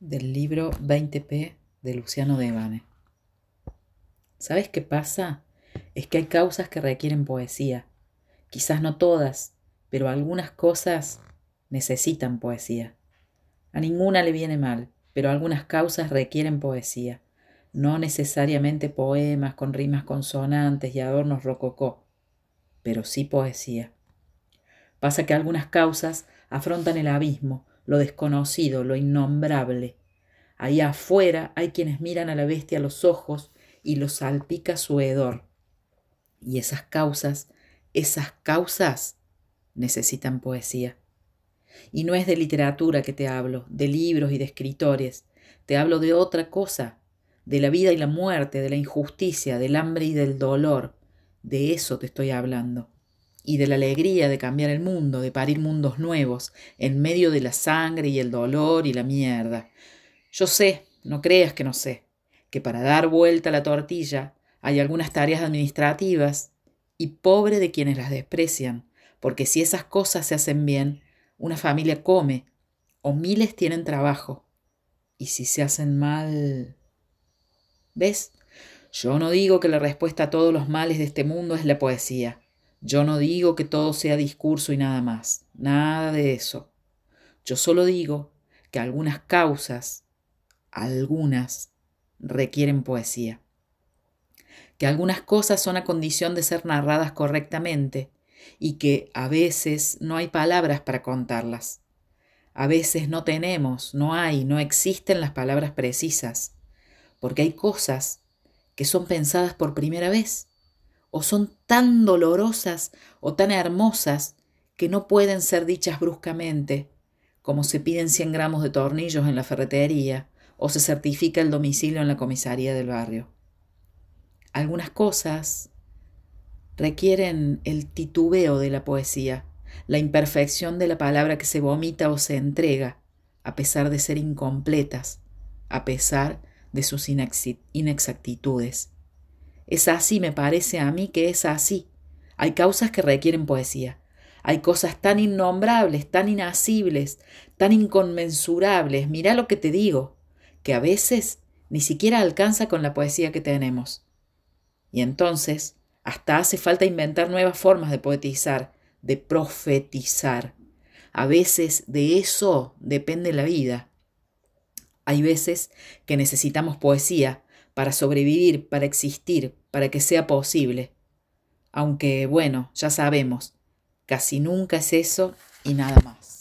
del libro 20p de Luciano Devane. ¿Sabes qué pasa? Es que hay causas que requieren poesía. Quizás no todas, pero algunas cosas necesitan poesía. A ninguna le viene mal, pero algunas causas requieren poesía. No necesariamente poemas con rimas consonantes y adornos rococó, pero sí poesía. Pasa que algunas causas afrontan el abismo, lo desconocido, lo innombrable. Ahí afuera hay quienes miran a la bestia a los ojos y los salpica su hedor. Y esas causas, esas causas necesitan poesía. Y no es de literatura que te hablo, de libros y de escritores. Te hablo de otra cosa, de la vida y la muerte, de la injusticia, del hambre y del dolor. De eso te estoy hablando y de la alegría de cambiar el mundo, de parir mundos nuevos, en medio de la sangre y el dolor y la mierda. Yo sé, no creas que no sé, que para dar vuelta a la tortilla hay algunas tareas administrativas y pobre de quienes las desprecian, porque si esas cosas se hacen bien, una familia come o miles tienen trabajo. Y si se hacen mal... ¿Ves? Yo no digo que la respuesta a todos los males de este mundo es la poesía. Yo no digo que todo sea discurso y nada más, nada de eso. Yo solo digo que algunas causas, algunas, requieren poesía. Que algunas cosas son a condición de ser narradas correctamente y que a veces no hay palabras para contarlas. A veces no tenemos, no hay, no existen las palabras precisas, porque hay cosas que son pensadas por primera vez o son tan dolorosas o tan hermosas que no pueden ser dichas bruscamente, como se piden 100 gramos de tornillos en la ferretería o se certifica el domicilio en la comisaría del barrio. Algunas cosas requieren el titubeo de la poesía, la imperfección de la palabra que se vomita o se entrega, a pesar de ser incompletas, a pesar de sus inexactitudes. Es así, me parece a mí que es así. Hay causas que requieren poesía. Hay cosas tan innombrables, tan inasibles, tan inconmensurables, mira lo que te digo, que a veces ni siquiera alcanza con la poesía que tenemos. Y entonces, hasta hace falta inventar nuevas formas de poetizar, de profetizar. A veces de eso depende la vida. Hay veces que necesitamos poesía para sobrevivir, para existir, para que sea posible. Aunque, bueno, ya sabemos, casi nunca es eso y nada más.